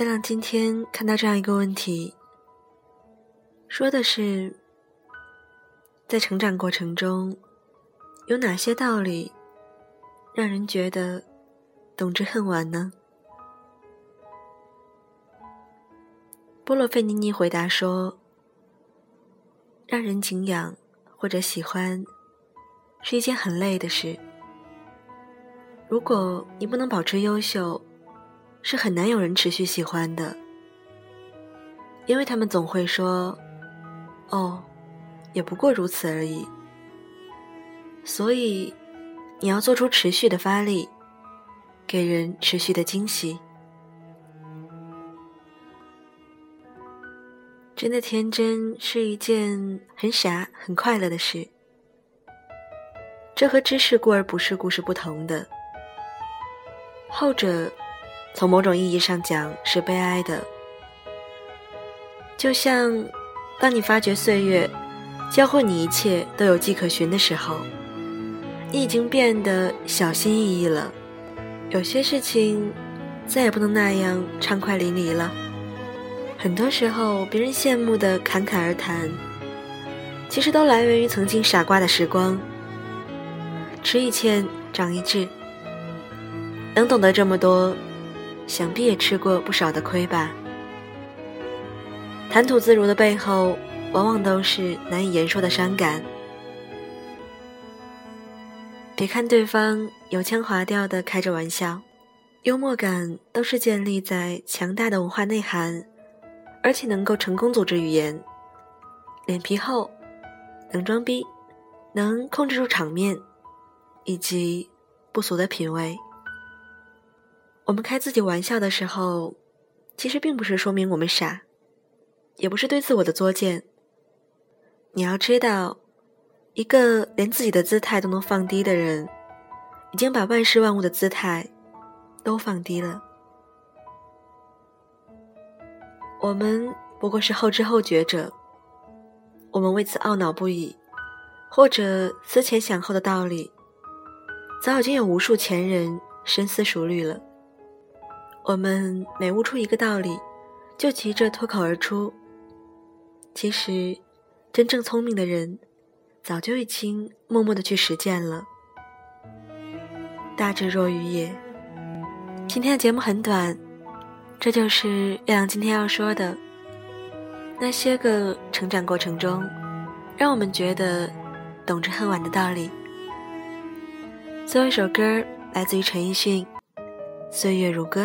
月亮今天看到这样一个问题，说的是，在成长过程中，有哪些道理让人觉得懂之恨晚呢？波洛费尼尼回答说：“让人敬仰或者喜欢，是一件很累的事。如果你不能保持优秀，是很难有人持续喜欢的，因为他们总会说：‘哦，也不过如此而已。’所以，你要做出持续的发力，给人持续的惊喜。真的天真是一件很傻、很快乐的事，这和知世故而不世故是不同的。后者。从某种意义上讲是悲哀的，就像当你发觉岁月教会你一切都有迹可循的时候，你已经变得小心翼翼了。有些事情再也不能那样畅快淋漓了。很多时候，别人羡慕的侃侃而谈，其实都来源于曾经傻瓜的时光。吃一堑长一智，能懂得这么多。想必也吃过不少的亏吧。谈吐自如的背后，往往都是难以言说的伤感。别看对方油腔滑调的开着玩笑，幽默感都是建立在强大的文化内涵，而且能够成功组织语言。脸皮厚，能装逼，能控制住场面，以及不俗的品味。我们开自己玩笑的时候，其实并不是说明我们傻，也不是对自我的作践。你要知道，一个连自己的姿态都能放低的人，已经把万事万物的姿态都放低了。我们不过是后知后觉者，我们为此懊恼不已，或者思前想后的道理，早已经有无数前人深思熟虑了。我们每悟出一个道理，就急着脱口而出。其实，真正聪明的人，早就已经默默的去实践了。大智若愚也。今天的节目很短，这就是月亮今天要说的那些个成长过程中，让我们觉得懂着恨晚的道理。最后一首歌来自于陈奕迅，《岁月如歌》。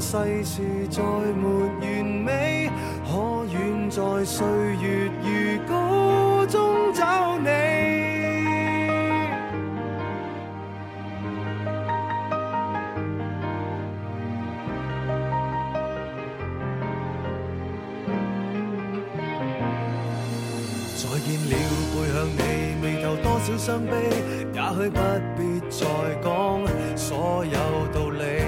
世事再没完美，可愿在岁月如歌中找你？再见了，背向你，眉头多少伤悲，也许不必再讲所有道理。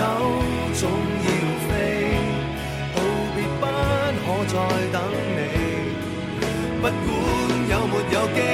走，总要飞，道别不可再等你，不管有没有机。